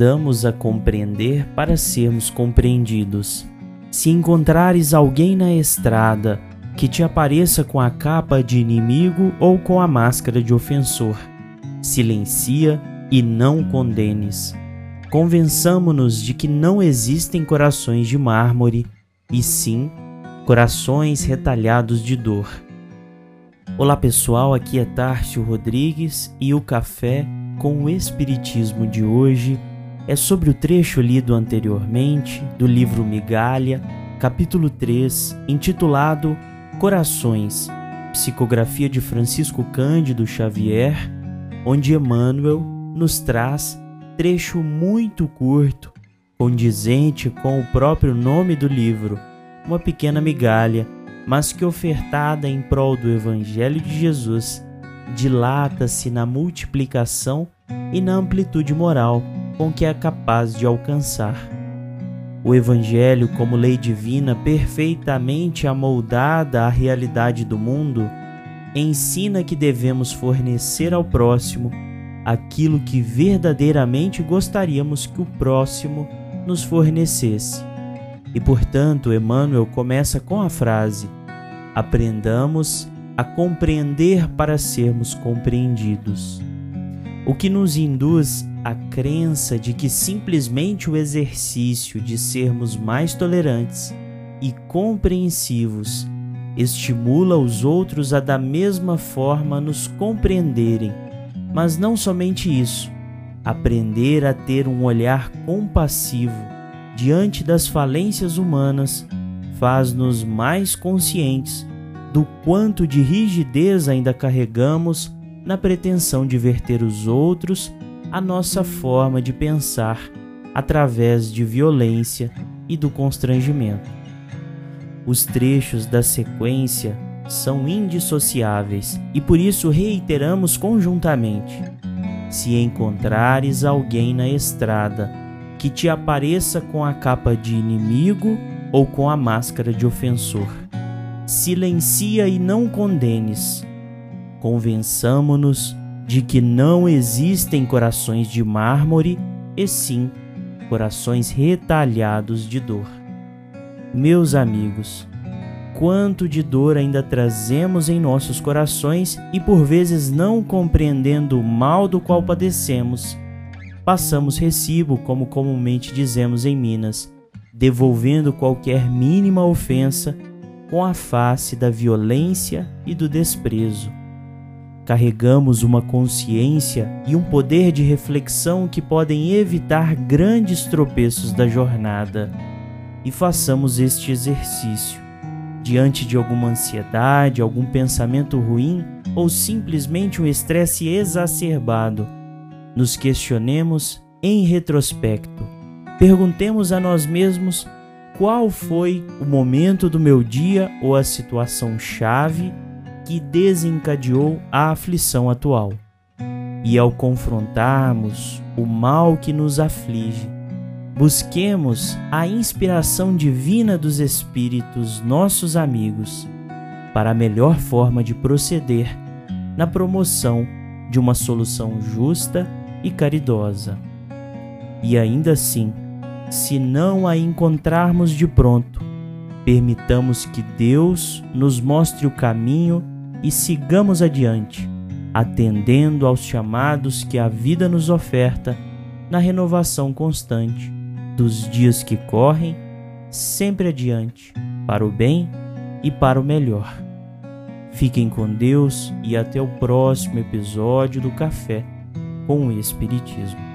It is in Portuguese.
Aprendamos a compreender para sermos compreendidos. Se encontrares alguém na estrada que te apareça com a capa de inimigo ou com a máscara de ofensor, silencia e não condenes. Convençamo-nos de que não existem corações de mármore, e sim corações retalhados de dor. Olá pessoal, aqui é Tárcio Rodrigues e o café com o Espiritismo de hoje é sobre o trecho lido anteriormente do livro Migalha, capítulo 3, intitulado Corações, psicografia de Francisco Cândido Xavier, onde Emmanuel nos traz trecho muito curto, condizente com o próprio nome do livro, uma pequena migalha mas que ofertada em prol do Evangelho de Jesus, dilata-se na multiplicação e na amplitude moral com que é capaz de alcançar. O Evangelho, como lei divina perfeitamente amoldada à realidade do mundo, ensina que devemos fornecer ao próximo aquilo que verdadeiramente gostaríamos que o próximo nos fornecesse. E portanto, Emmanuel começa com a frase: Aprendamos a compreender para sermos compreendidos. O que nos induz à crença de que simplesmente o exercício de sermos mais tolerantes e compreensivos estimula os outros a da mesma forma nos compreenderem, mas não somente isso, aprender a ter um olhar compassivo diante das falências humanas faz-nos mais conscientes do quanto de rigidez ainda carregamos na pretensão de verter os outros a nossa forma de pensar através de violência e do constrangimento. Os trechos da sequência são indissociáveis e por isso reiteramos conjuntamente: se encontrares alguém na estrada que te apareça com a capa de inimigo ou com a máscara de ofensor. Silencia e não condenes. Convençamo-nos de que não existem corações de mármore, e sim corações retalhados de dor. Meus amigos, quanto de dor ainda trazemos em nossos corações e por vezes não compreendendo o mal do qual padecemos, passamos recibo, como comumente dizemos em Minas, devolvendo qualquer mínima ofensa com a face da violência e do desprezo. Carregamos uma consciência e um poder de reflexão que podem evitar grandes tropeços da jornada. E façamos este exercício. Diante de alguma ansiedade, algum pensamento ruim ou simplesmente um estresse exacerbado, nos questionemos em retrospecto. Perguntemos a nós mesmos qual foi o momento do meu dia ou a situação chave que desencadeou a aflição atual. E ao confrontarmos o mal que nos aflige, busquemos a inspiração divina dos Espíritos, nossos amigos, para a melhor forma de proceder na promoção de uma solução justa e caridosa. E ainda assim, se não a encontrarmos de pronto, permitamos que Deus nos mostre o caminho e sigamos adiante, atendendo aos chamados que a vida nos oferta na renovação constante dos dias que correm, sempre adiante, para o bem e para o melhor. Fiquem com Deus e até o próximo episódio do Café com o Espiritismo.